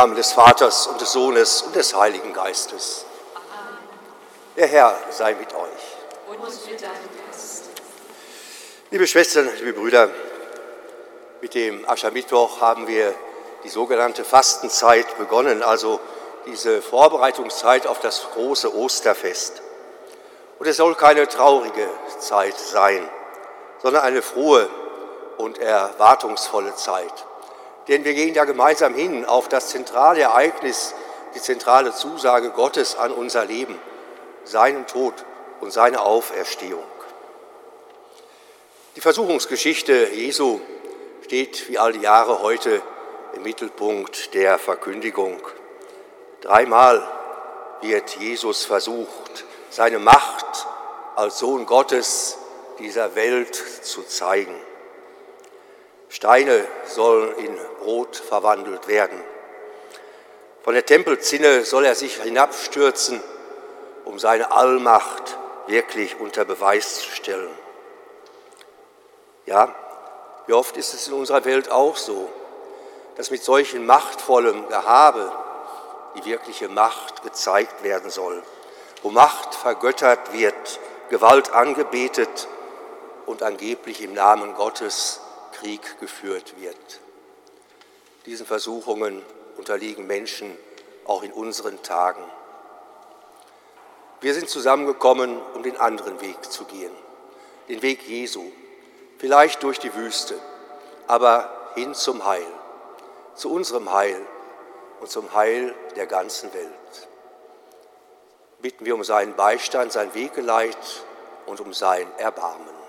Namen des Vaters und des Sohnes und des Heiligen Geistes. Der Herr sei mit euch. Und mit deinem Geist. Liebe Schwestern, liebe Brüder, mit dem Aschermittwoch haben wir die sogenannte Fastenzeit begonnen, also diese Vorbereitungszeit auf das große Osterfest. Und es soll keine traurige Zeit sein, sondern eine frohe und erwartungsvolle Zeit. Denn wir gehen ja gemeinsam hin auf das zentrale Ereignis, die zentrale Zusage Gottes an unser Leben, seinen Tod und seine Auferstehung. Die Versuchungsgeschichte Jesu steht wie all die Jahre heute im Mittelpunkt der Verkündigung. Dreimal wird Jesus versucht, seine Macht als Sohn Gottes dieser Welt zu zeigen. Steine sollen in Brot verwandelt werden. Von der Tempelzinne soll er sich hinabstürzen, um seine Allmacht wirklich unter Beweis zu stellen. Ja, wie oft ist es in unserer Welt auch so, dass mit solchen machtvollem Gehabe die wirkliche Macht gezeigt werden soll, wo Macht vergöttert wird, Gewalt angebetet und angeblich im Namen Gottes Krieg geführt wird. Diesen Versuchungen unterliegen Menschen auch in unseren Tagen. Wir sind zusammengekommen, um den anderen Weg zu gehen, den Weg Jesu, vielleicht durch die Wüste, aber hin zum Heil, zu unserem Heil und zum Heil der ganzen Welt. Bitten wir um seinen Beistand, sein Wegeleit und um sein Erbarmen.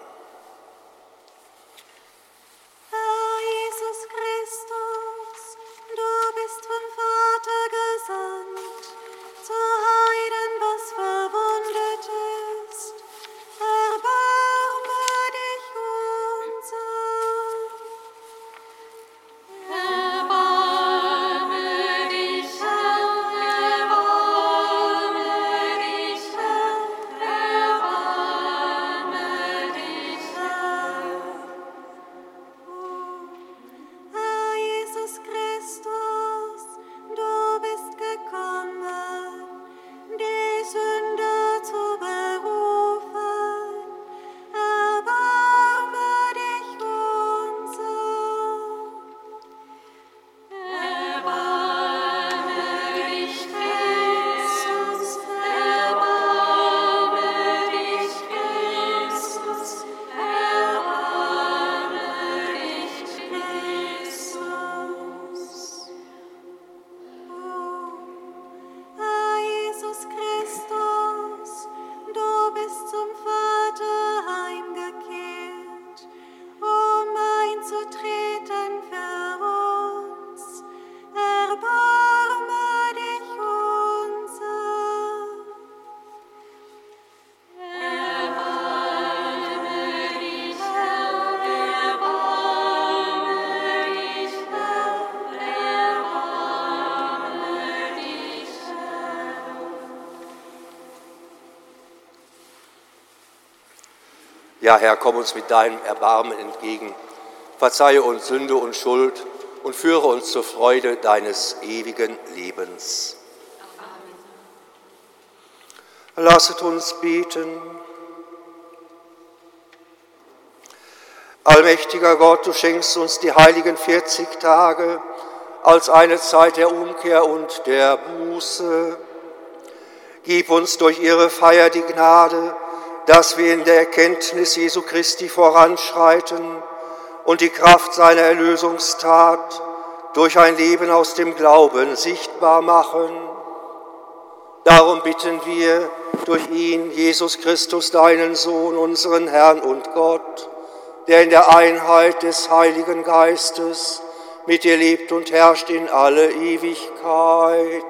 Ja, Herr, komm uns mit deinem Erbarmen entgegen. Verzeihe uns Sünde und Schuld und führe uns zur Freude deines ewigen Lebens. Amen. Lasset uns beten. Allmächtiger Gott, du schenkst uns die heiligen 40 Tage als eine Zeit der Umkehr und der Buße. Gib uns durch ihre Feier die Gnade, dass wir in der Erkenntnis Jesu Christi voranschreiten und die Kraft seiner Erlösungstat durch ein Leben aus dem Glauben sichtbar machen. Darum bitten wir durch ihn, Jesus Christus, deinen Sohn, unseren Herrn und Gott, der in der Einheit des Heiligen Geistes mit dir lebt und herrscht in alle Ewigkeit.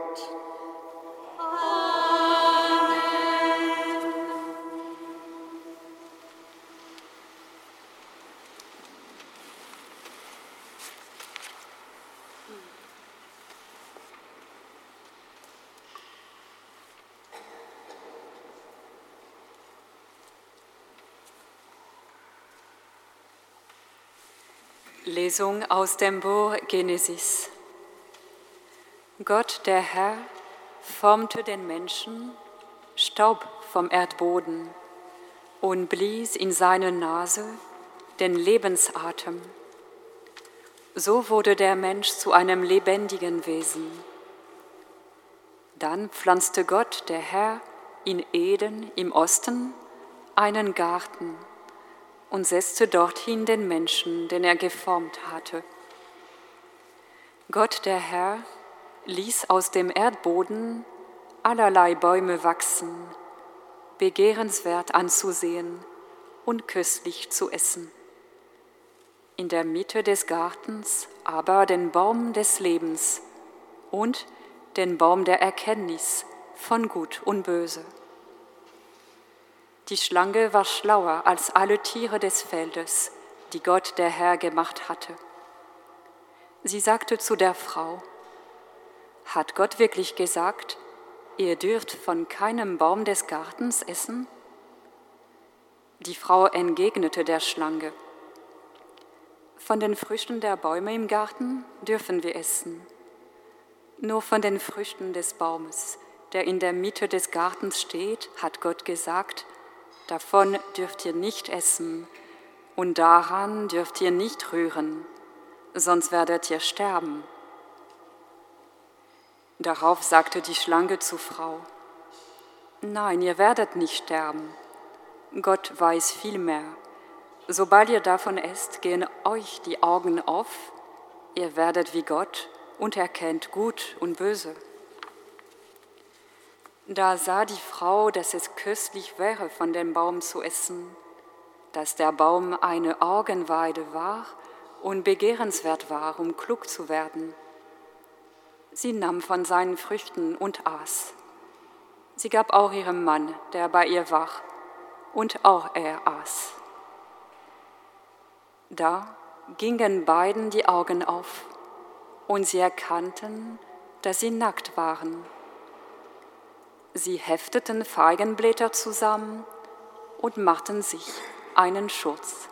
Lesung aus dem Buch Genesis. Gott, der Herr, formte den Menschen Staub vom Erdboden und blies in seine Nase den Lebensatem. So wurde der Mensch zu einem lebendigen Wesen. Dann pflanzte Gott, der Herr, in Eden im Osten einen Garten und setzte dorthin den Menschen, den er geformt hatte. Gott der Herr ließ aus dem Erdboden allerlei Bäume wachsen, begehrenswert anzusehen und köstlich zu essen. In der Mitte des Gartens aber den Baum des Lebens und den Baum der Erkenntnis von Gut und Böse. Die Schlange war schlauer als alle Tiere des Feldes, die Gott der Herr gemacht hatte. Sie sagte zu der Frau, hat Gott wirklich gesagt, ihr dürft von keinem Baum des Gartens essen? Die Frau entgegnete der Schlange, von den Früchten der Bäume im Garten dürfen wir essen, nur von den Früchten des Baumes, der in der Mitte des Gartens steht, hat Gott gesagt, davon dürft ihr nicht essen und daran dürft ihr nicht rühren, sonst werdet ihr sterben. Darauf sagte die Schlange zur Frau, Nein, ihr werdet nicht sterben. Gott weiß viel mehr. Sobald ihr davon esst, gehen euch die Augen auf, ihr werdet wie Gott und erkennt Gut und Böse. Da sah die Frau, dass es köstlich wäre, von dem Baum zu essen, dass der Baum eine Augenweide war und begehrenswert war, um klug zu werden. Sie nahm von seinen Früchten und aß. Sie gab auch ihrem Mann, der bei ihr war, und auch er aß. Da gingen beiden die Augen auf, und sie erkannten, dass sie nackt waren. Sie hefteten Feigenblätter zusammen und machten sich einen Schutz.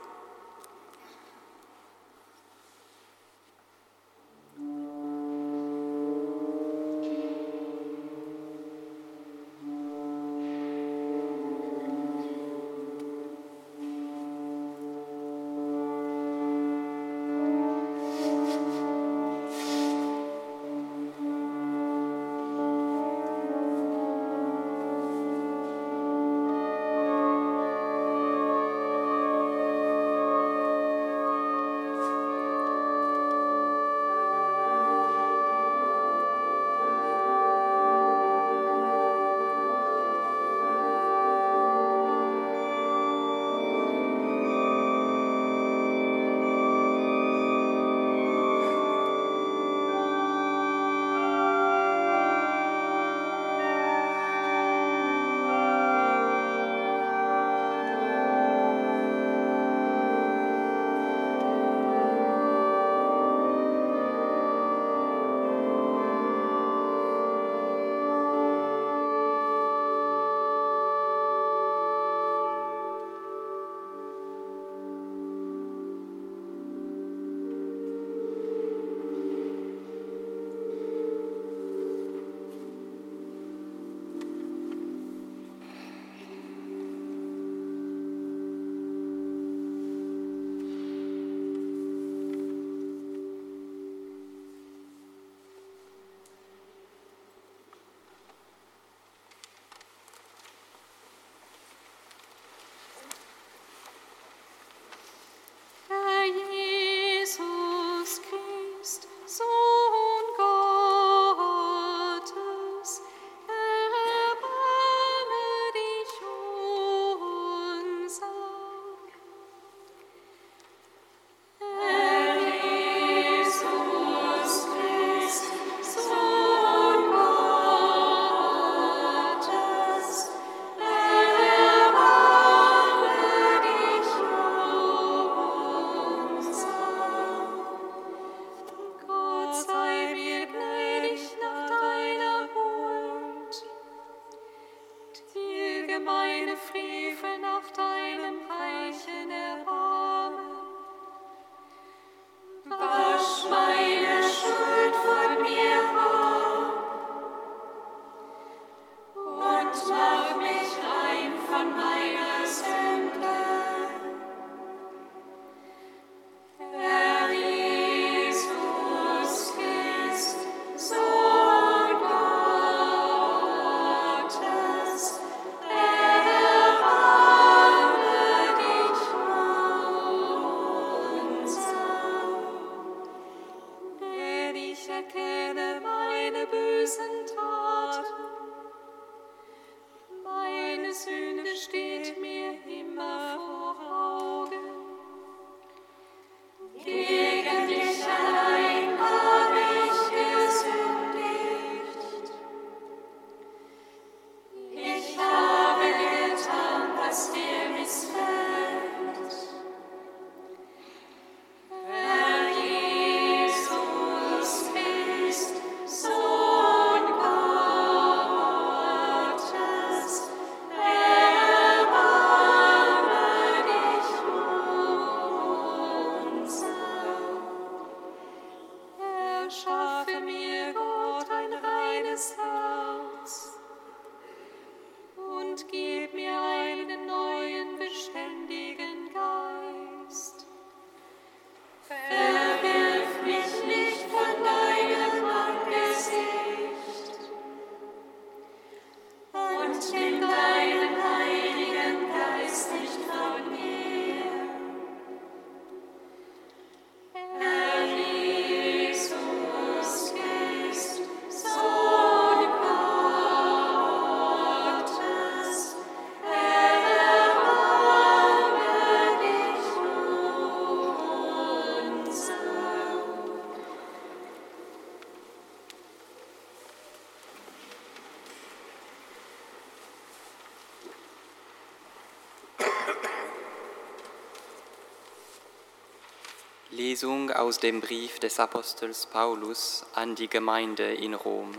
Lesung aus dem Brief des Apostels Paulus an die Gemeinde in Rom.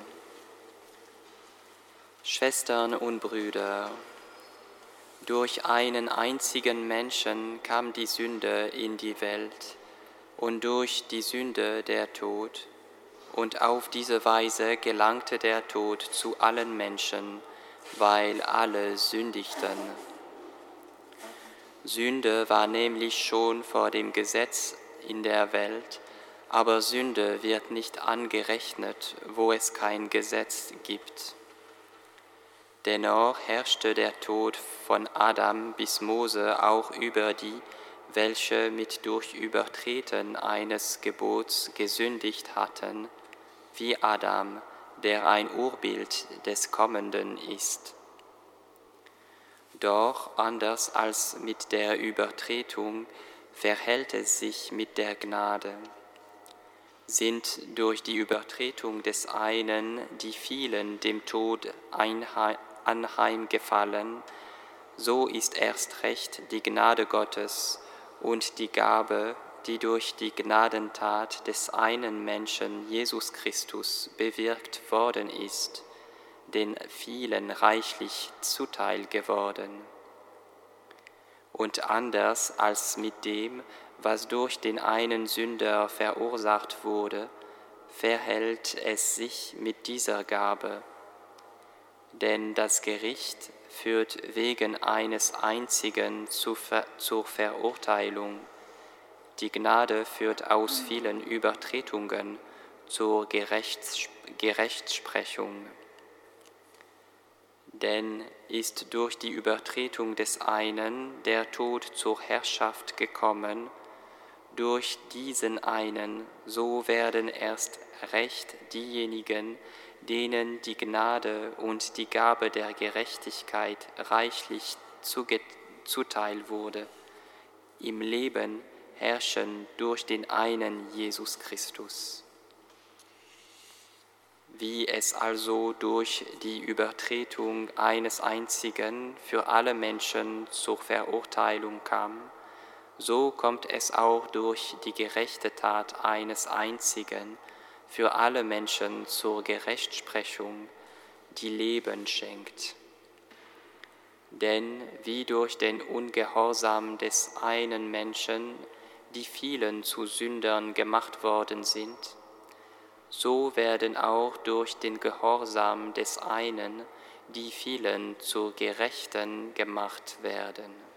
Schwestern und Brüder, durch einen einzigen Menschen kam die Sünde in die Welt und durch die Sünde der Tod. Und auf diese Weise gelangte der Tod zu allen Menschen, weil alle sündigten. Sünde war nämlich schon vor dem Gesetz in der Welt, aber Sünde wird nicht angerechnet, wo es kein Gesetz gibt. Dennoch herrschte der Tod von Adam bis Mose auch über die, welche mit durch Übertreten eines Gebots gesündigt hatten, wie Adam, der ein Urbild des Kommenden ist. Doch anders als mit der Übertretung verhält es sich mit der Gnade. Sind durch die Übertretung des einen die vielen dem Tod anheimgefallen, so ist erst recht die Gnade Gottes und die Gabe, die durch die Gnadentat des einen Menschen Jesus Christus bewirkt worden ist, den vielen reichlich zuteil geworden und anders als mit dem, was durch den einen Sünder verursacht wurde, verhält es sich mit dieser Gabe. Denn das Gericht führt wegen eines einzigen zur Verurteilung. Die Gnade führt aus vielen Übertretungen zur Gerechtsprechung denn ist durch die Übertretung des einen der Tod zur Herrschaft gekommen, durch diesen einen, so werden erst recht diejenigen, denen die Gnade und die Gabe der Gerechtigkeit reichlich zuteil wurde, im Leben herrschen durch den einen Jesus Christus. Wie es also durch die Übertretung eines einzigen für alle Menschen zur Verurteilung kam, so kommt es auch durch die gerechte Tat eines einzigen für alle Menschen zur Gerechtsprechung, die Leben schenkt. Denn wie durch den Ungehorsam des einen Menschen die vielen zu Sündern gemacht worden sind, so werden auch durch den Gehorsam des einen die vielen zu Gerechten gemacht werden.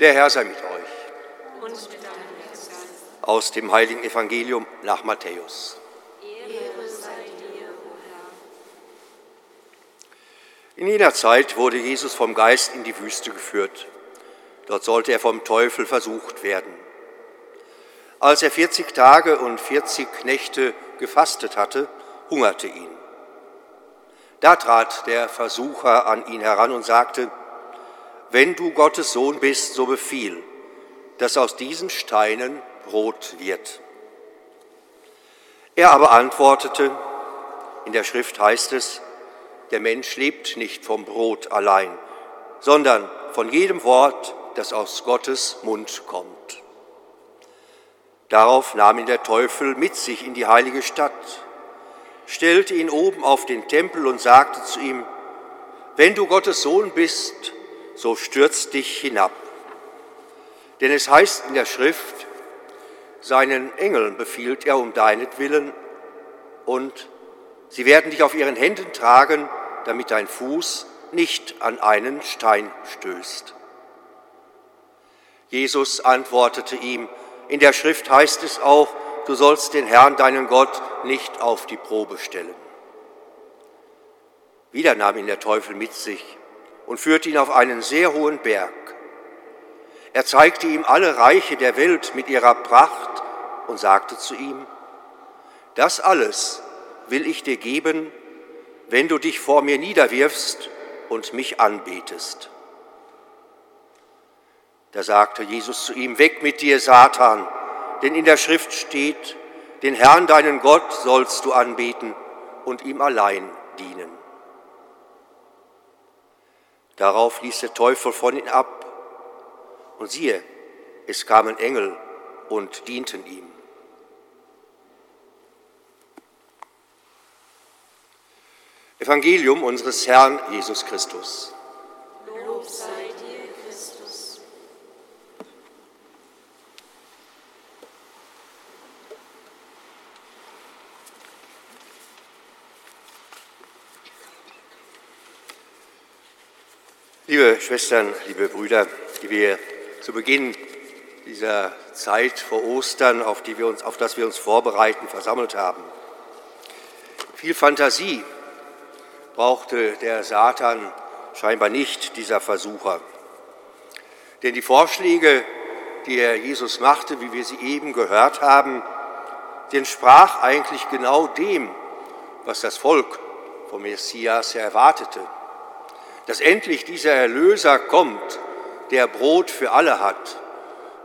Der Herr sei mit euch. Aus dem heiligen Evangelium nach Matthäus. In jener Zeit wurde Jesus vom Geist in die Wüste geführt. Dort sollte er vom Teufel versucht werden. Als er 40 Tage und 40 Nächte gefastet hatte, hungerte ihn. Da trat der Versucher an ihn heran und sagte, wenn du Gottes Sohn bist, so befiehl, dass aus diesen Steinen Brot wird. Er aber antwortete, in der Schrift heißt es, der Mensch lebt nicht vom Brot allein, sondern von jedem Wort, das aus Gottes Mund kommt. Darauf nahm ihn der Teufel mit sich in die heilige Stadt, stellte ihn oben auf den Tempel und sagte zu ihm, wenn du Gottes Sohn bist, so stürz dich hinab. Denn es heißt in der Schrift, seinen Engeln befiehlt er um deinetwillen und sie werden dich auf ihren Händen tragen, damit dein Fuß nicht an einen Stein stößt. Jesus antwortete ihm, in der Schrift heißt es auch, du sollst den Herrn, deinen Gott, nicht auf die Probe stellen. Wieder nahm ihn der Teufel mit sich und führte ihn auf einen sehr hohen Berg. Er zeigte ihm alle Reiche der Welt mit ihrer Pracht und sagte zu ihm, das alles will ich dir geben, wenn du dich vor mir niederwirfst und mich anbetest. Da sagte Jesus zu ihm, weg mit dir, Satan, denn in der Schrift steht, den Herrn, deinen Gott, sollst du anbeten und ihm allein dienen. Darauf ließ der Teufel von ihm ab, und siehe, es kamen Engel und dienten ihm. Evangelium unseres Herrn Jesus Christus. Lob sei Liebe Schwestern, liebe Brüder, die wir zu Beginn dieser Zeit vor Ostern, auf, die wir uns, auf das wir uns vorbereiten, versammelt haben. Viel Fantasie brauchte der Satan scheinbar nicht, dieser Versucher. Denn die Vorschläge, die er Jesus machte, wie wir sie eben gehört haben, die entsprach eigentlich genau dem, was das Volk vom Messias erwartete. Dass endlich dieser Erlöser kommt, der Brot für alle hat,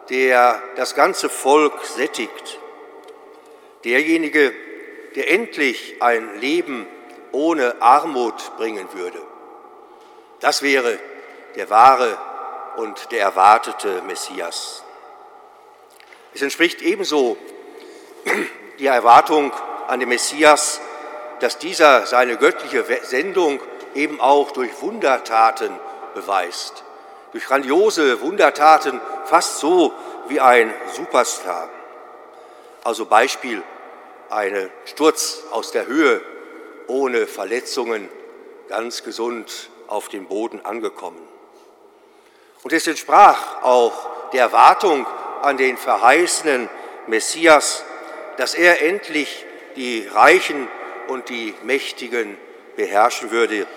der das ganze Volk sättigt, derjenige, der endlich ein Leben ohne Armut bringen würde. Das wäre der wahre und der erwartete Messias. Es entspricht ebenso die Erwartung an den Messias, dass dieser seine göttliche Sendung eben auch durch Wundertaten beweist. Durch grandiose Wundertaten, fast so wie ein Superstar. Also Beispiel, ein Sturz aus der Höhe ohne Verletzungen, ganz gesund auf dem Boden angekommen. Und es entsprach auch der Erwartung an den verheißenen Messias, dass er endlich die Reichen und die Mächtigen beherrschen würde,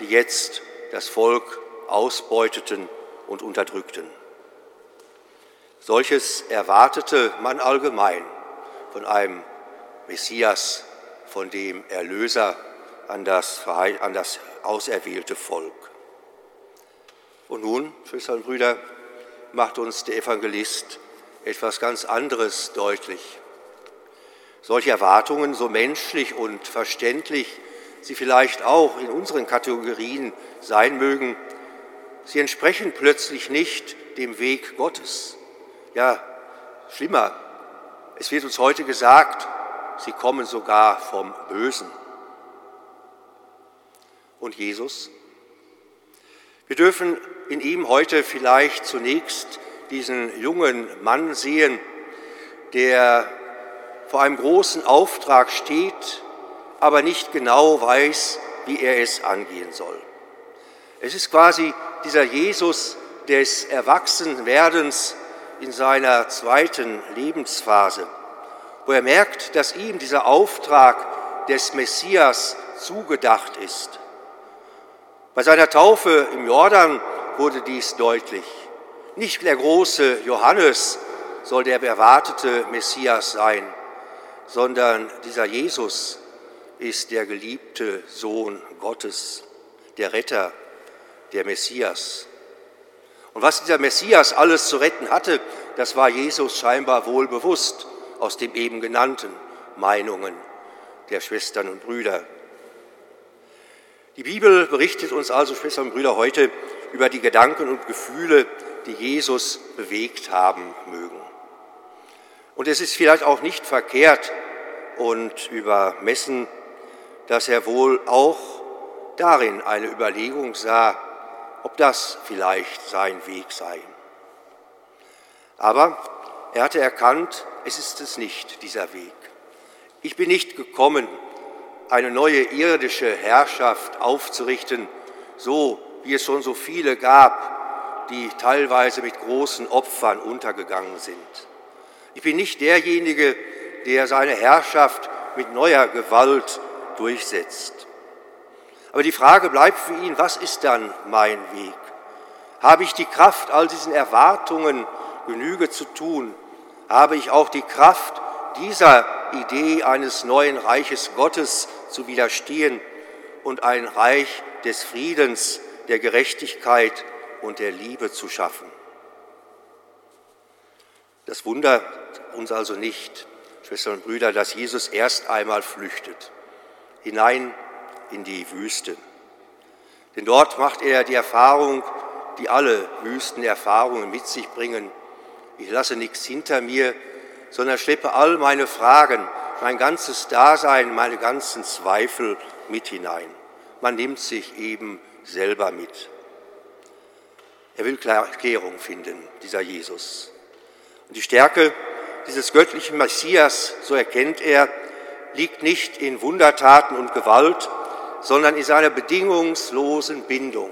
die jetzt das Volk ausbeuteten und unterdrückten. Solches erwartete man allgemein von einem Messias, von dem Erlöser an das, an das auserwählte Volk. Und nun, Schwestern und Brüder, macht uns der Evangelist etwas ganz anderes deutlich. Solche Erwartungen, so menschlich und verständlich sie vielleicht auch in unseren Kategorien sein mögen, sie entsprechen plötzlich nicht dem Weg Gottes. Ja, schlimmer, es wird uns heute gesagt, sie kommen sogar vom Bösen. und Jesus? Wir dürfen in ihm heute vielleicht zunächst diesen jungen Mann sehen, der vor einem großen Auftrag steht, aber nicht genau weiß, wie er es angehen soll. Es ist quasi dieser Jesus des Erwachsenwerdens in seiner zweiten Lebensphase, wo er merkt, dass ihm dieser Auftrag des Messias zugedacht ist. Bei seiner Taufe im Jordan wurde dies deutlich. Nicht der große Johannes soll der erwartete Messias sein, sondern dieser Jesus ist der geliebte Sohn Gottes, der Retter, der Messias. Und was dieser Messias alles zu retten hatte, das war Jesus scheinbar wohl bewusst aus den eben genannten Meinungen der Schwestern und Brüder. Die Bibel berichtet uns also, Schwestern und Brüder, heute über die Gedanken und Gefühle, die Jesus bewegt haben mögen. Und es ist vielleicht auch nicht verkehrt und übermessen, dass er wohl auch darin eine Überlegung sah, ob das vielleicht sein Weg sei. Aber er hatte erkannt, es ist es nicht, dieser Weg. Ich bin nicht gekommen, eine neue irdische Herrschaft aufzurichten, so wie es schon so viele gab, die teilweise mit großen Opfern untergegangen sind. Ich bin nicht derjenige, der seine Herrschaft mit neuer Gewalt durchsetzt. Aber die Frage bleibt für ihn, was ist dann mein Weg? Habe ich die Kraft, all diesen Erwartungen Genüge zu tun? Habe ich auch die Kraft, dieser Idee eines neuen Reiches Gottes zu widerstehen und ein Reich des Friedens, der Gerechtigkeit und der Liebe zu schaffen? Das uns also nicht, Schwestern und Brüder, dass Jesus erst einmal flüchtet, hinein in die Wüste. Denn dort macht er die Erfahrung, die alle Wüstenerfahrungen mit sich bringen. Ich lasse nichts hinter mir, sondern schleppe all meine Fragen, mein ganzes Dasein, meine ganzen Zweifel mit hinein. Man nimmt sich eben selber mit. Er will Klärung finden, dieser Jesus. Und die Stärke dieses göttlichen Messias, so erkennt er, liegt nicht in Wundertaten und Gewalt, sondern in seiner bedingungslosen Bindung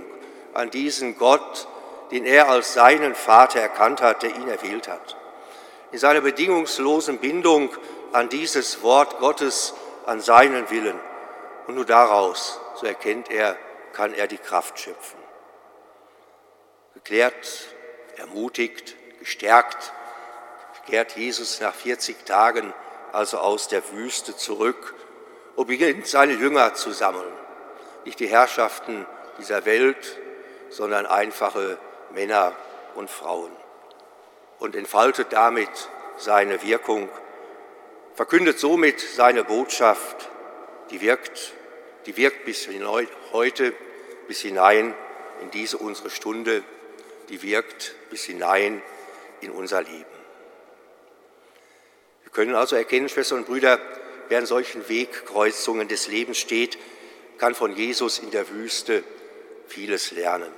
an diesen Gott, den er als seinen Vater erkannt hat, der ihn erwählt hat. In seiner bedingungslosen Bindung an dieses Wort Gottes, an seinen Willen. Und nur daraus, so erkennt er, kann er die Kraft schöpfen. Geklärt, ermutigt, gestärkt, kehrt Jesus nach 40 Tagen also aus der Wüste zurück und beginnt seine Jünger zu sammeln. Nicht die Herrschaften dieser Welt, sondern einfache Männer und Frauen. Und entfaltet damit seine Wirkung, verkündet somit seine Botschaft, die wirkt, die wirkt bis heute, bis hinein in diese unsere Stunde, die wirkt bis hinein in unser Leben. Können also erkennen, Schwestern und Brüder, wer an solchen Wegkreuzungen des Lebens steht, kann von Jesus in der Wüste vieles lernen.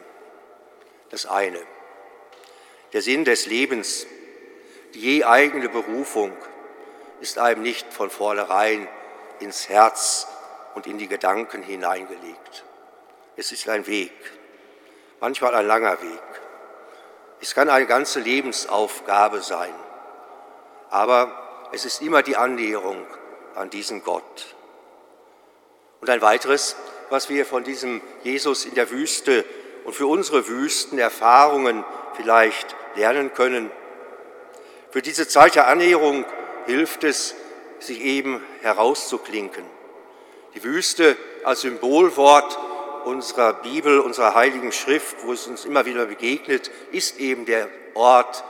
Das eine, der Sinn des Lebens, die je eigene Berufung ist einem nicht von vornherein ins Herz und in die Gedanken hineingelegt. Es ist ein Weg, manchmal ein langer Weg. Es kann eine ganze Lebensaufgabe sein, aber es ist immer die Annäherung an diesen Gott. Und ein weiteres, was wir von diesem Jesus in der Wüste und für unsere Wüstenerfahrungen vielleicht lernen können. Für diese Zeit der Annäherung hilft es, sich eben herauszuklinken. Die Wüste als Symbolwort unserer Bibel, unserer heiligen Schrift, wo es uns immer wieder begegnet, ist eben der Ort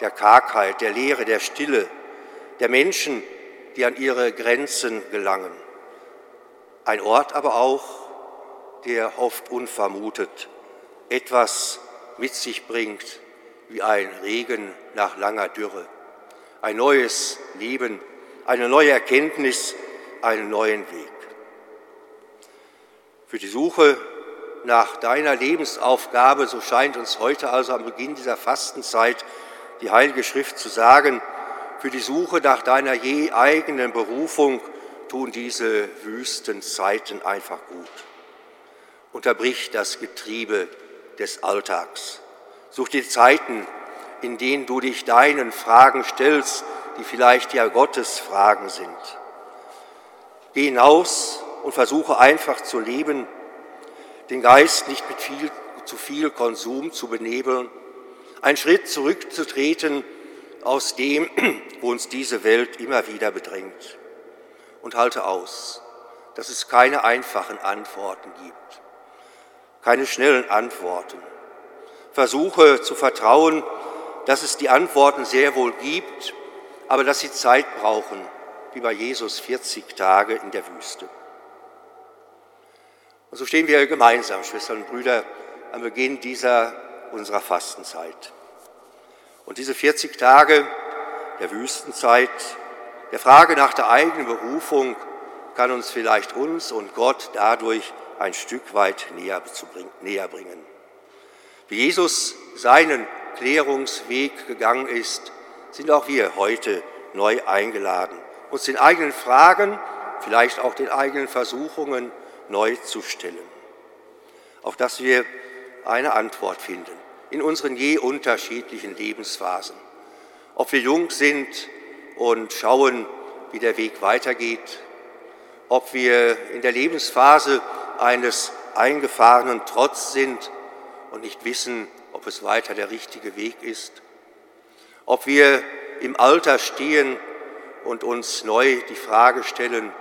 der Kargheit, der Leere, der Stille, der Menschen, die an ihre Grenzen gelangen. Ein Ort aber auch, der oft unvermutet etwas mit sich bringt, wie ein Regen nach langer Dürre. Ein neues Leben, eine neue Erkenntnis, einen neuen Weg. Für die Suche nach deiner Lebensaufgabe, so scheint uns heute also am Beginn dieser Fastenzeit die Heilige Schrift zu sagen, für die Suche nach deiner je eigenen Berufung tun diese Wüstenzeiten einfach gut. Unterbrich das Getriebe des Alltags. Such die Zeiten, in denen du dich deinen Fragen stellst, die vielleicht ja Gottes Fragen sind. Geh hinaus und versuche einfach zu leben, den Geist nicht mit viel, zu viel Konsum zu benebeln, einen Schritt zurückzutreten aus dem, wo uns diese Welt immer wieder bedrängt. Und halte aus, dass es keine einfachen Antworten gibt, keine schnellen Antworten. Versuche zu vertrauen, dass es die Antworten sehr wohl gibt, aber dass sie Zeit brauchen, wie bei Jesus 40 Tage in der Wüste. Und so stehen wir gemeinsam, Schwestern und Brüder, am Beginn dieser unserer Fastenzeit. Und diese 40 Tage der Wüstenzeit, der Frage nach der eigenen Berufung, kann uns vielleicht uns und Gott dadurch ein Stück weit näher, näher bringen. Wie Jesus seinen Klärungsweg gegangen ist, sind auch wir heute neu eingeladen, uns den eigenen Fragen, vielleicht auch den eigenen Versuchungen neu zu stellen, auf dass wir eine Antwort finden in unseren je unterschiedlichen Lebensphasen. Ob wir jung sind und schauen, wie der Weg weitergeht, ob wir in der Lebensphase eines eingefahrenen Trotz sind und nicht wissen, ob es weiter der richtige Weg ist, ob wir im Alter stehen und uns neu die Frage stellen,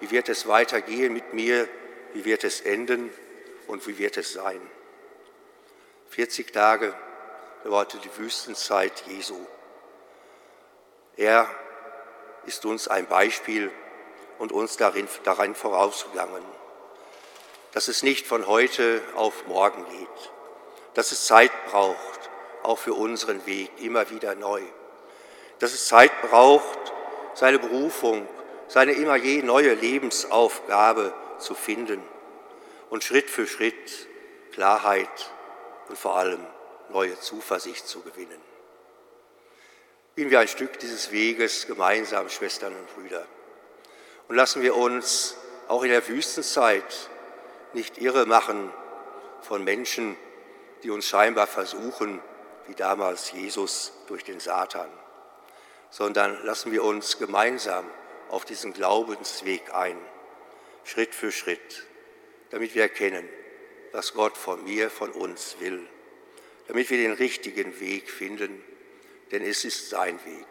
wie wird es weitergehen mit mir, wie wird es enden und wie wird es sein. 40 Tage dauerte die Wüstenzeit Jesu. Er ist uns ein Beispiel und uns darin, darin vorausgegangen, dass es nicht von heute auf morgen geht, dass es Zeit braucht, auch für unseren Weg immer wieder neu, dass es Zeit braucht, seine Berufung, seine immer je neue Lebensaufgabe zu finden und Schritt für Schritt Klarheit und vor allem neue Zuversicht zu gewinnen. Gehen wir ein Stück dieses Weges gemeinsam, Schwestern und Brüder. Und lassen wir uns auch in der Wüstenzeit nicht irre machen von Menschen, die uns scheinbar versuchen, wie damals Jesus durch den Satan, sondern lassen wir uns gemeinsam auf diesen Glaubensweg ein, Schritt für Schritt, damit wir erkennen, was Gott von mir, von uns will, damit wir den richtigen Weg finden, denn es ist sein Weg.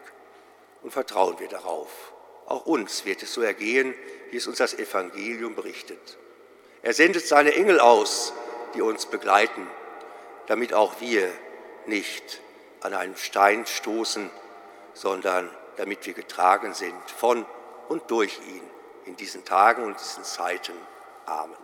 Und vertrauen wir darauf. Auch uns wird es so ergehen, wie es uns das Evangelium berichtet. Er sendet seine Engel aus, die uns begleiten, damit auch wir nicht an einen Stein stoßen, sondern damit wir getragen sind von und durch ihn in diesen Tagen und diesen Zeiten. Amen.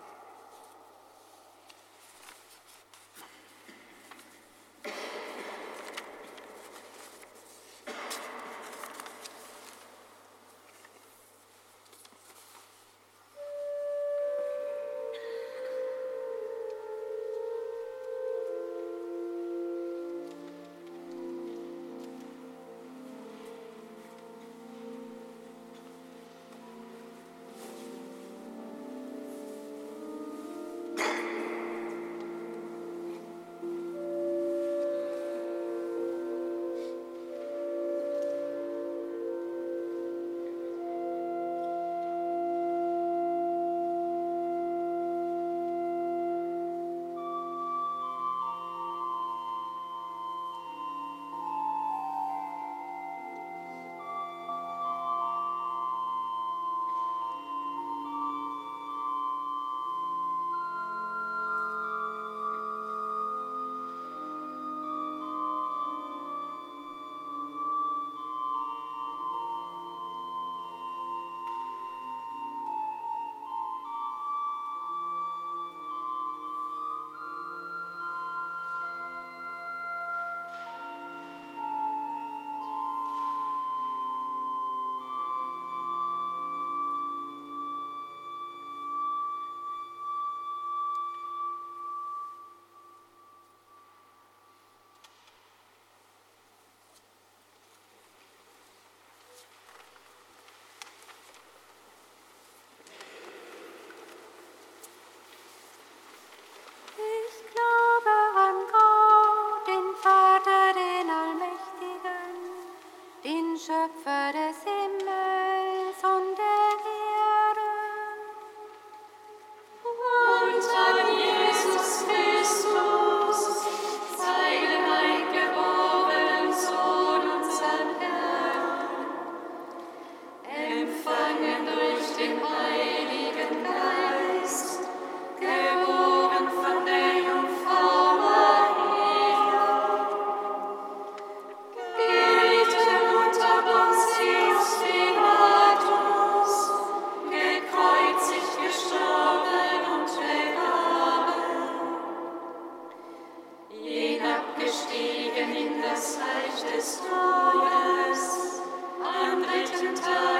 das Reich des Todes am dritten Tag.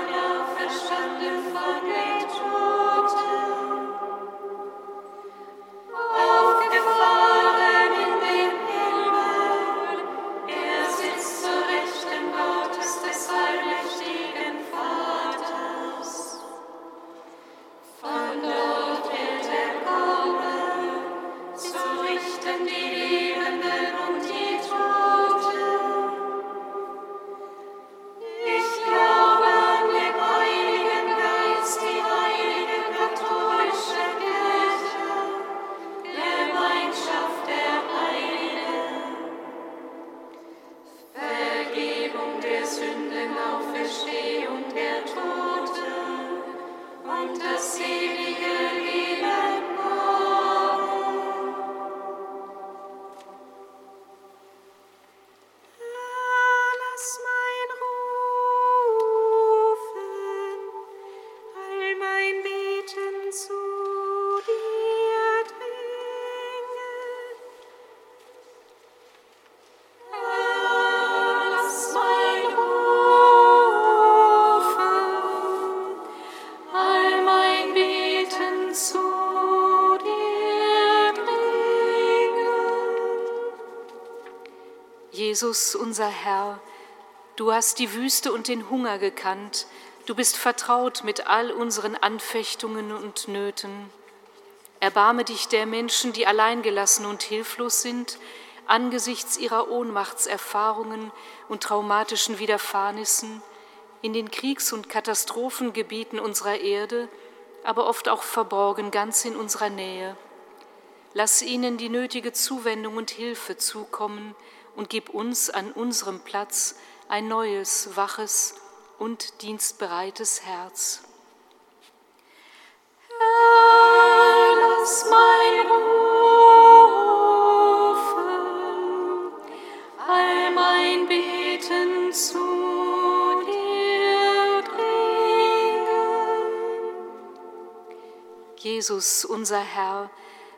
Jesus, unser Herr, du hast die Wüste und den Hunger gekannt, du bist vertraut mit all unseren Anfechtungen und Nöten. Erbarme dich der Menschen, die alleingelassen und hilflos sind, angesichts ihrer Ohnmachtserfahrungen und traumatischen Widerfahrnissen in den Kriegs- und Katastrophengebieten unserer Erde, aber oft auch verborgen ganz in unserer Nähe. Lass ihnen die nötige Zuwendung und Hilfe zukommen und gib uns an unserem Platz ein neues, waches und dienstbereites Herz. Herr, lass mein Rufen, all mein Beten zu dir dringen. Jesus, unser Herr,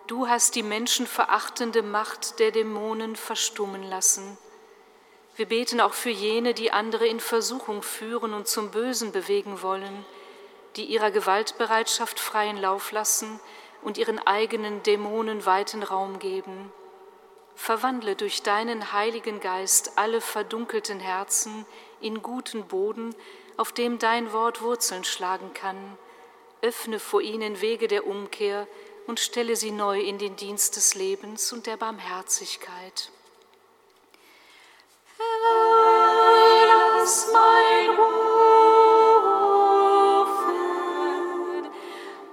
du hast die menschenverachtende Macht der Dämonen verstummen lassen. Wir beten auch für jene, die andere in Versuchung führen und zum Bösen bewegen wollen, die ihrer Gewaltbereitschaft freien Lauf lassen und ihren eigenen Dämonen weiten Raum geben. Verwandle durch deinen Heiligen Geist alle verdunkelten Herzen in guten Boden, auf dem dein Wort Wurzeln schlagen kann. Öffne vor ihnen Wege der Umkehr und stelle sie neu in den Dienst des Lebens und der Barmherzigkeit. Herr, lass mein Rufen,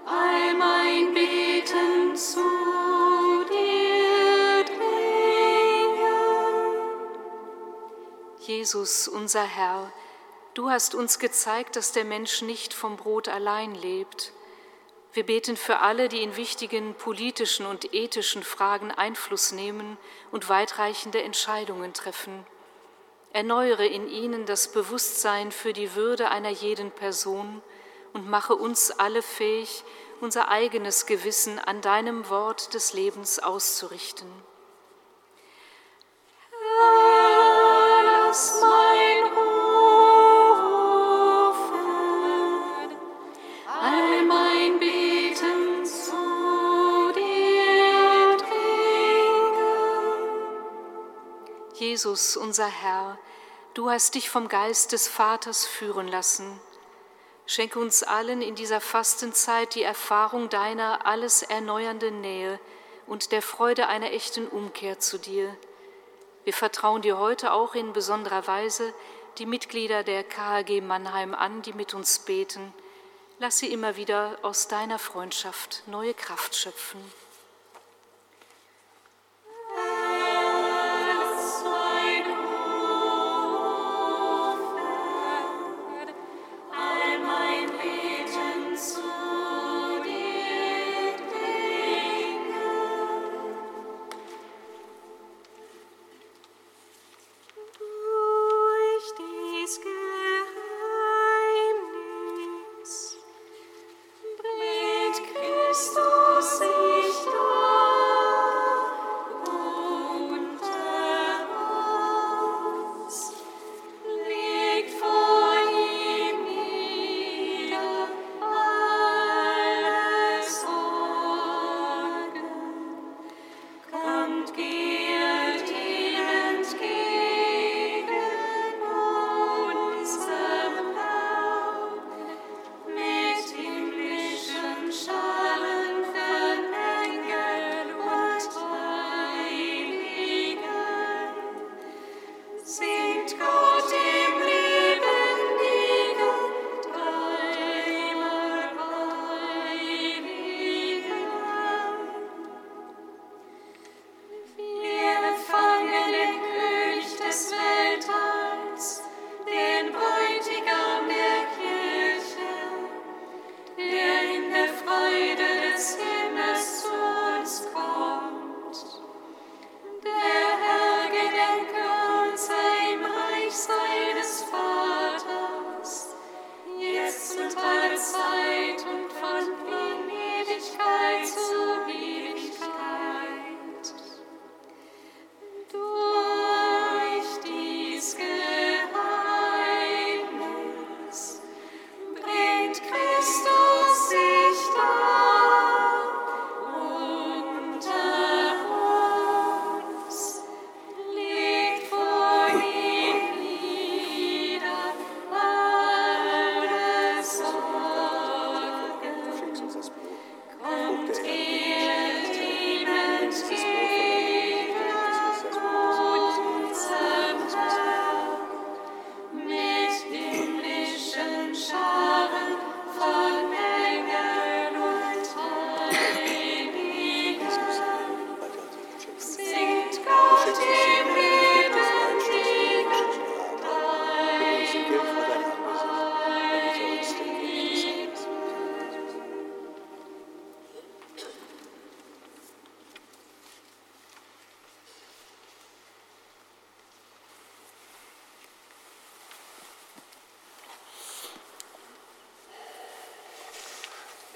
all mein Beten zu. Jesus, unser Herr, du hast uns gezeigt, dass der Mensch nicht vom Brot allein lebt. Wir beten für alle, die in wichtigen politischen und ethischen Fragen Einfluss nehmen und weitreichende Entscheidungen treffen. Erneuere in ihnen das Bewusstsein für die Würde einer jeden Person und mache uns alle fähig, unser eigenes Gewissen an deinem Wort des Lebens auszurichten. Herr, lass mein Rufen, Jesus, unser Herr, du hast dich vom Geist des Vaters führen lassen. Schenke uns allen in dieser Fastenzeit die Erfahrung deiner alles erneuernden Nähe und der Freude einer echten Umkehr zu dir. Wir vertrauen dir heute auch in besonderer Weise die Mitglieder der KHG Mannheim an, die mit uns beten. Lass sie immer wieder aus deiner Freundschaft neue Kraft schöpfen.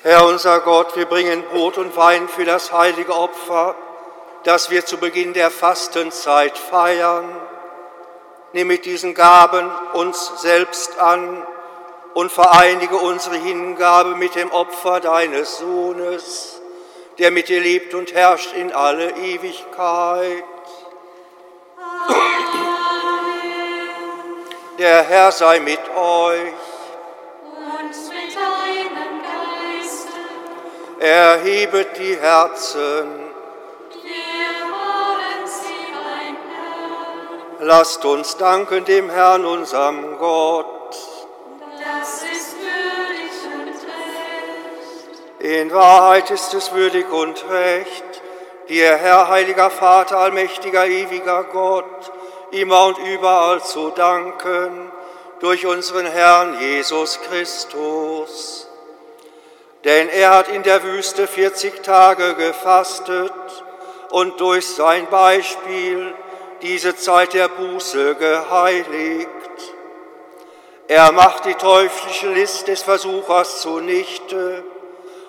Herr unser Gott, wir bringen Brot und Wein für das heilige Opfer, das wir zu Beginn der Fastenzeit feiern. Nimm mit diesen Gaben uns selbst an und vereinige unsere Hingabe mit dem Opfer deines Sohnes, der mit dir lebt und herrscht in alle Ewigkeit. Der Herr sei mit euch. Erhebet die Herzen. Wir wollen sie ein Herr. Lasst uns danken dem Herrn, unserem Gott. Das ist würdig und recht. In Wahrheit ist es würdig und recht, dir, Herr, heiliger Vater, allmächtiger, ewiger Gott, immer und überall zu danken, durch unseren Herrn Jesus Christus. Denn er hat in der Wüste 40 Tage gefastet und durch sein Beispiel diese Zeit der Buße geheiligt. Er macht die teuflische List des Versuchers zunichte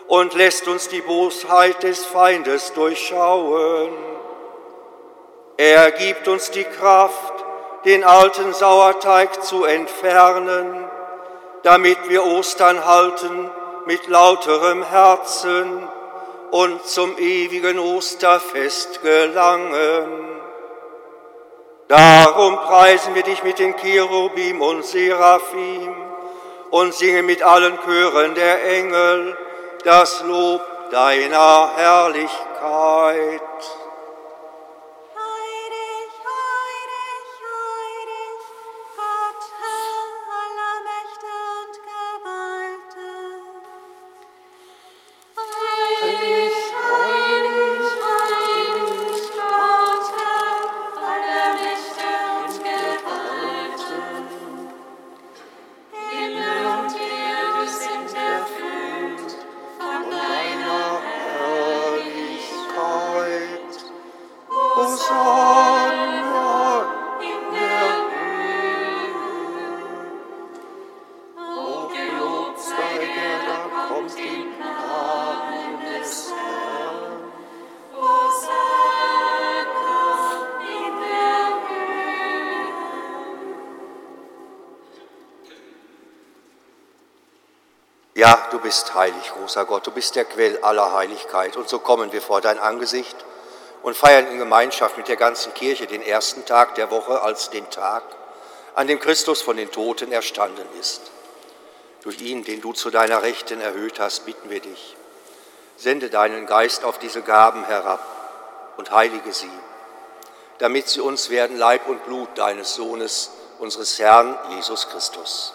und lässt uns die Bosheit des Feindes durchschauen. Er gibt uns die Kraft, den alten Sauerteig zu entfernen, damit wir Ostern halten mit lauterem Herzen und zum ewigen Osterfest gelangen. Darum preisen wir dich mit den Cherubim und Seraphim und singen mit allen Chören der Engel das Lob deiner Herrlichkeit. Ja, du bist heilig, großer Gott, du bist der Quell aller Heiligkeit. Und so kommen wir vor dein Angesicht und feiern in Gemeinschaft mit der ganzen Kirche den ersten Tag der Woche als den Tag, an dem Christus von den Toten erstanden ist. Durch ihn, den du zu deiner Rechten erhöht hast, bitten wir dich. Sende deinen Geist auf diese Gaben herab und heilige sie, damit sie uns werden Leib und Blut deines Sohnes, unseres Herrn Jesus Christus.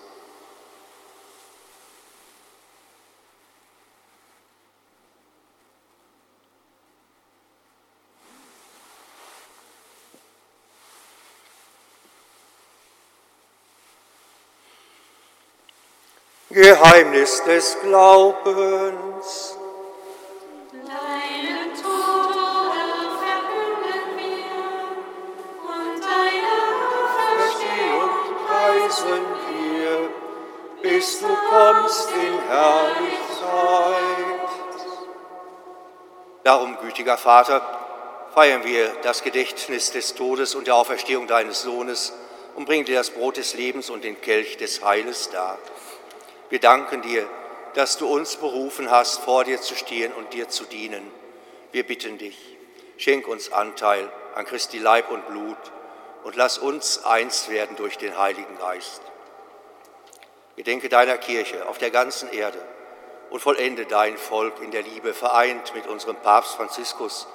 Geheimnis des Glaubens. Deinen Tod, Herr, verkünden wir, und deine Auferstehung preisen wir, bis du kommst in Herrlichkeit. Darum, gütiger Vater, feiern wir das Gedächtnis des Todes und der Auferstehung deines Sohnes und bringen dir das Brot des Lebens und den Kelch des Heiles dar. Wir danken dir, dass du uns berufen hast, vor dir zu stehen und dir zu dienen. Wir bitten dich, schenk uns Anteil an Christi Leib und Blut und lass uns eins werden durch den Heiligen Geist. Gedenke deiner Kirche auf der ganzen Erde und vollende dein Volk in der Liebe, vereint mit unserem Papst Franziskus,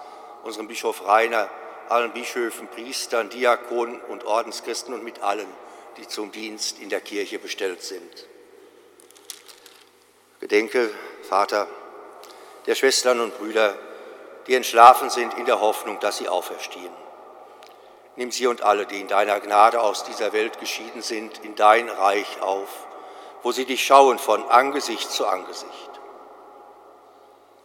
unserem Bischof Rainer, allen Bischöfen, Priestern, Diakonen und Ordenschristen und mit allen, die zum Dienst in der Kirche bestellt sind. Gedenke, Vater, der Schwestern und Brüder, die entschlafen sind in der Hoffnung, dass sie auferstehen. Nimm sie und alle, die in deiner Gnade aus dieser Welt geschieden sind, in dein Reich auf, wo sie dich schauen von Angesicht zu Angesicht.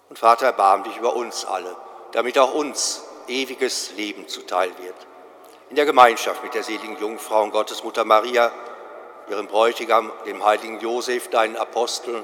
Und Vater, erbarm dich über uns alle, damit auch uns ewiges Leben zuteil wird. In der Gemeinschaft mit der seligen Jungfrau und Gottesmutter Maria, ihrem Bräutigam, dem heiligen Josef, deinen Aposteln,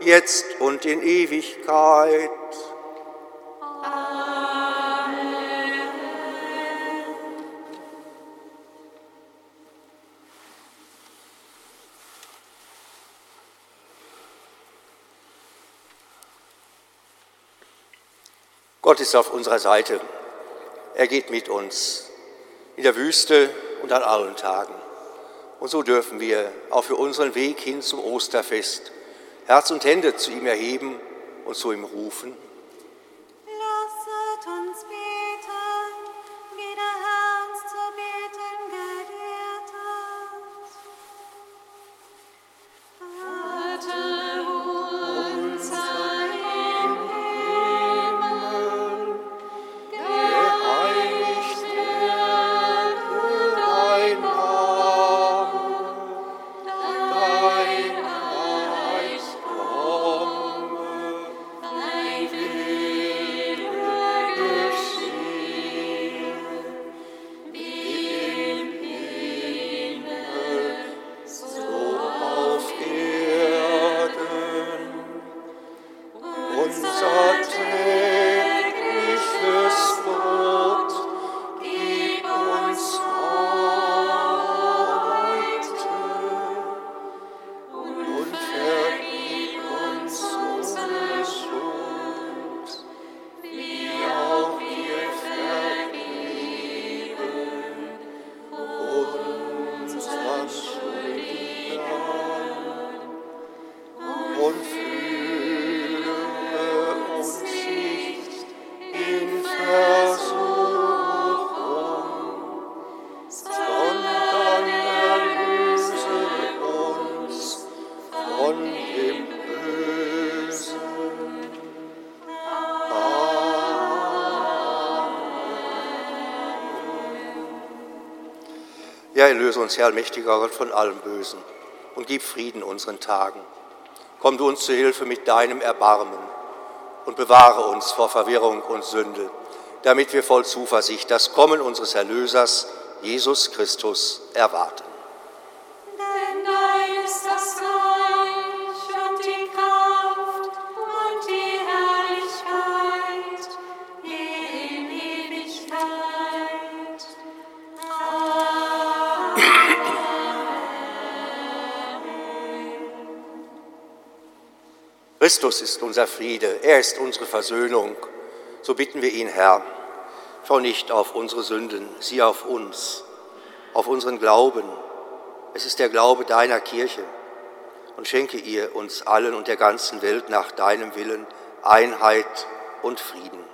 jetzt und in Ewigkeit. Gott ist auf unserer Seite. Er geht mit uns in der Wüste und an allen Tagen. Und so dürfen wir auch für unseren Weg hin zum Osterfest Herz und Hände zu ihm erheben und zu ihm rufen. Erlöse uns, Herr allmächtiger Gott, von allem Bösen und gib Frieden unseren Tagen. Komm du uns zu Hilfe mit deinem Erbarmen und bewahre uns vor Verwirrung und Sünde, damit wir voll Zuversicht das Kommen unseres Erlösers, Jesus Christus, erwarten. Christus ist unser Friede, er ist unsere Versöhnung. So bitten wir ihn, Herr, schau nicht auf unsere Sünden, sieh auf uns, auf unseren Glauben. Es ist der Glaube deiner Kirche und schenke ihr uns allen und der ganzen Welt nach deinem Willen Einheit und Frieden.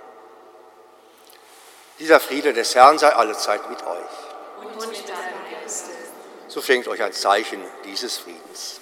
Dieser Friede des Herrn sei allezeit mit euch. Und mit deinem Geiste. So schenkt euch ein Zeichen dieses Friedens.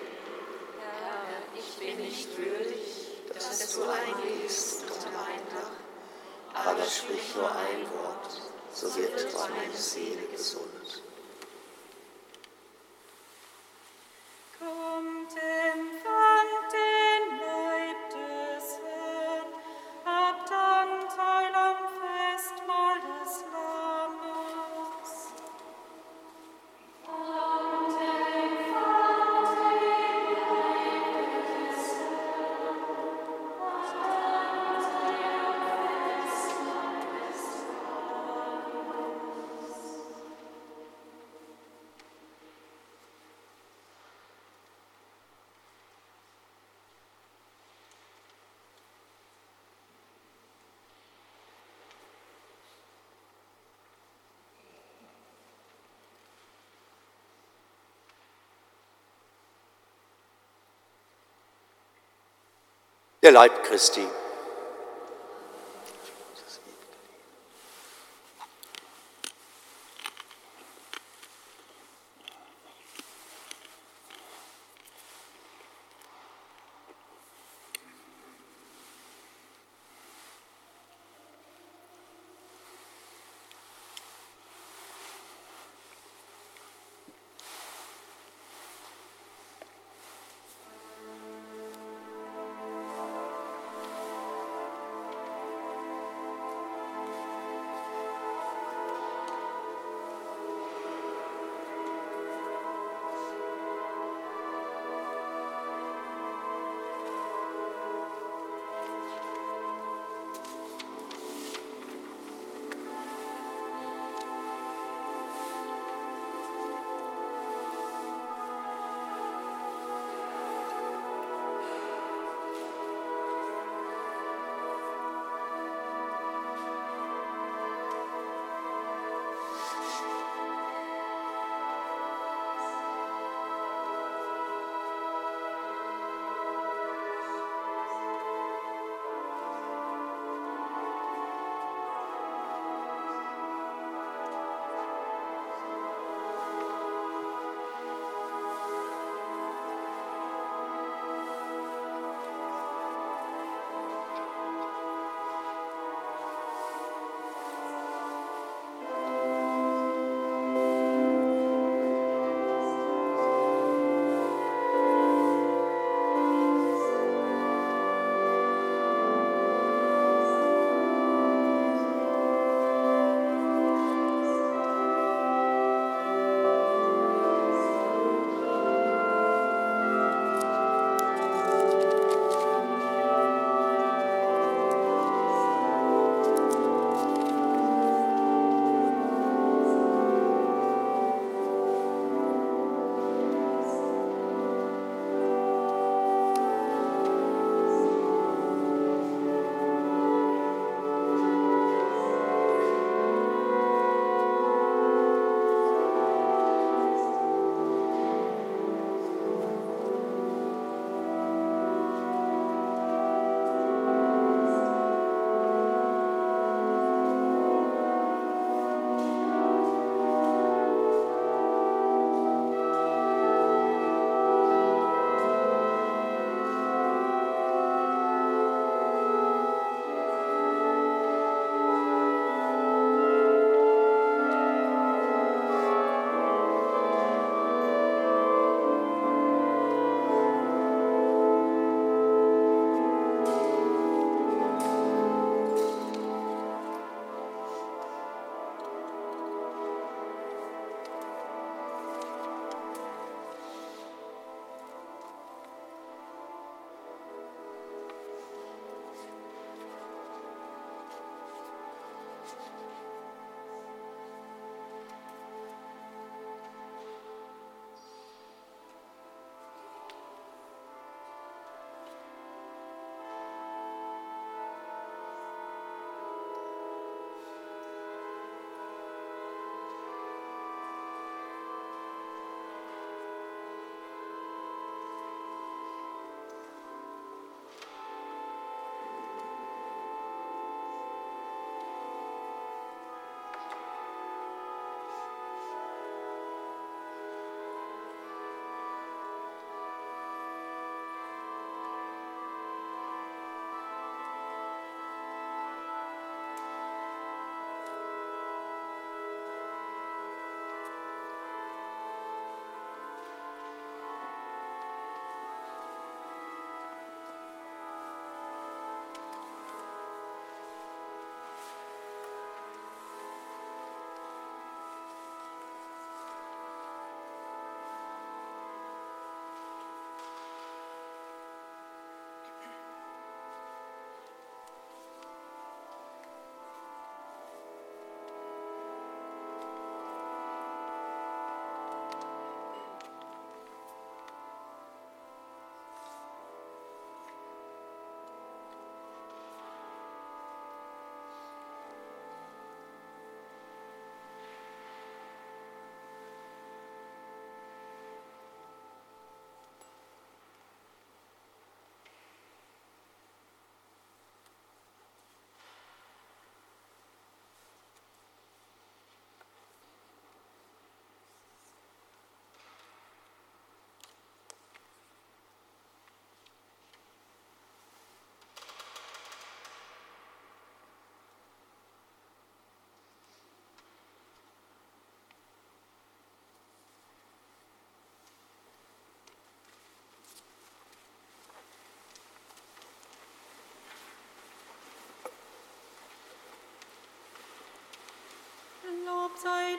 Der Leib Christi.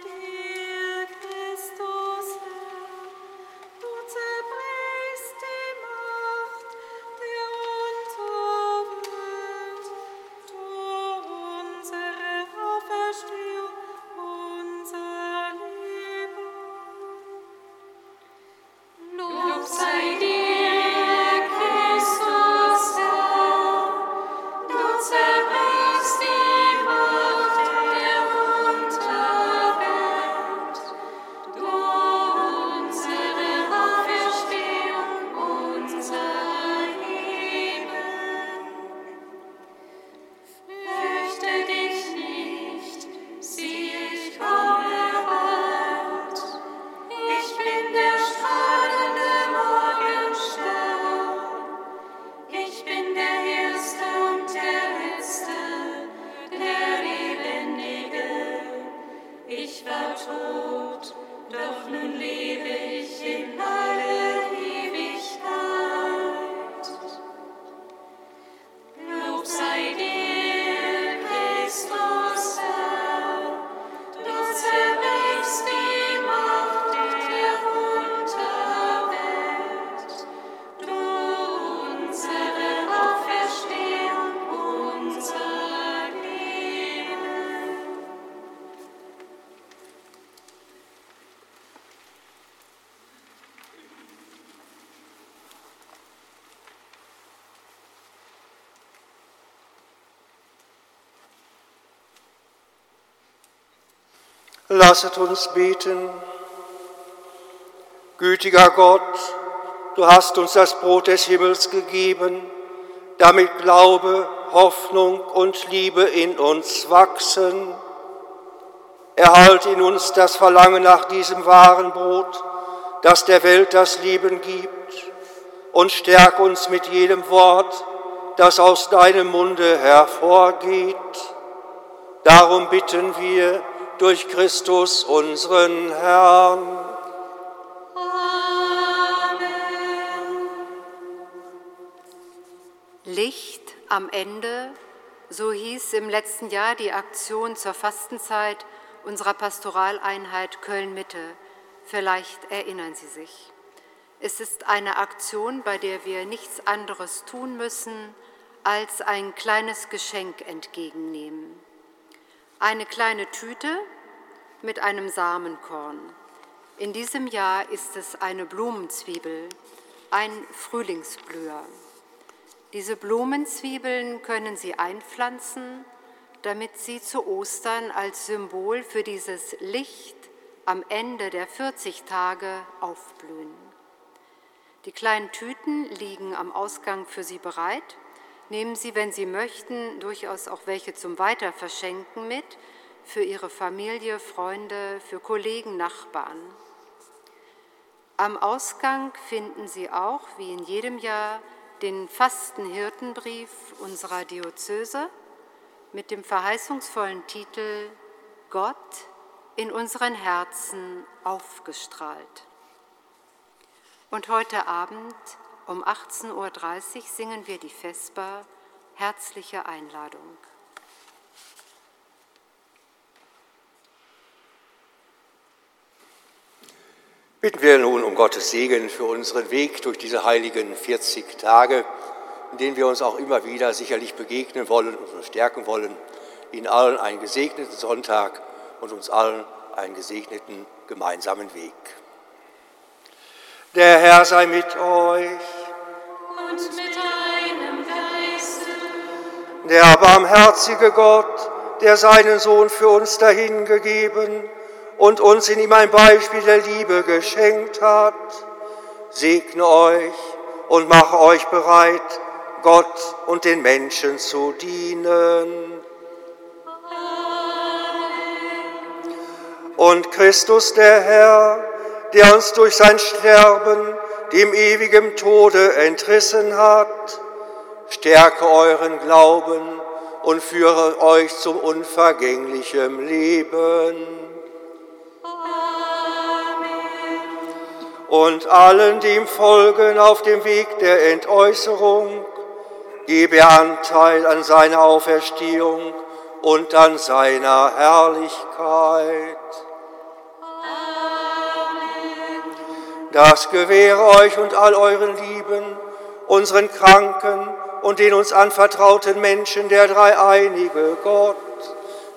Dir, Lasset uns beten. Gütiger Gott, du hast uns das Brot des Himmels gegeben, damit Glaube, Hoffnung und Liebe in uns wachsen. Erhalt in uns das Verlangen nach diesem wahren Brot, das der Welt das Leben gibt, und stärk uns mit jedem Wort, das aus deinem Munde hervorgeht. Darum bitten wir durch Christus unseren Herrn. Licht am Ende, so hieß im letzten Jahr die Aktion zur Fastenzeit unserer Pastoraleinheit Köln-Mitte. Vielleicht erinnern Sie sich. Es ist eine Aktion, bei der wir nichts anderes tun müssen, als ein kleines Geschenk entgegennehmen. Eine kleine Tüte mit einem Samenkorn. In diesem Jahr ist es eine Blumenzwiebel, ein Frühlingsblüher. Diese Blumenzwiebeln können Sie einpflanzen, damit sie zu Ostern als Symbol für dieses Licht am Ende der 40 Tage aufblühen. Die kleinen Tüten liegen am Ausgang für Sie bereit. Nehmen Sie, wenn Sie möchten, durchaus auch welche zum Weiterverschenken mit, für Ihre Familie, Freunde, für Kollegen, Nachbarn. Am Ausgang finden Sie auch, wie in jedem Jahr, den Fastenhirtenbrief unserer Diözese mit dem verheißungsvollen Titel Gott in unseren Herzen aufgestrahlt. Und heute Abend um 18.30 Uhr singen wir die Vesper Herzliche Einladung. Bitten wir nun um Gottes Segen für unseren Weg durch diese heiligen 40 Tage, in denen wir uns auch immer wieder sicherlich begegnen wollen und uns stärken wollen. Ihnen allen einen gesegneten Sonntag und uns allen einen gesegneten gemeinsamen Weg. Der Herr sei mit euch. Und mit deinem Geiste. Der barmherzige Gott, der seinen Sohn für uns dahingegeben und uns in ihm ein Beispiel der Liebe geschenkt hat, segne euch und mache euch bereit, Gott und den Menschen zu dienen. Und Christus der Herr, der uns durch sein Sterben dem ewigen Tode entrissen hat, stärke euren Glauben und führe euch zum unvergänglichen Leben. Und allen, die ihm folgen auf dem Weg der Entäußerung, gebe Anteil an seiner Auferstehung und an seiner Herrlichkeit. Das gewähre euch und all euren Lieben, unseren Kranken und den uns anvertrauten Menschen der dreieinige Gott,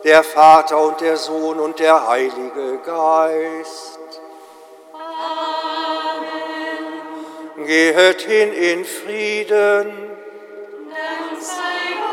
der Vater und der Sohn und der Heilige Geist. Amen. Gehet hin in Frieden. Dank sei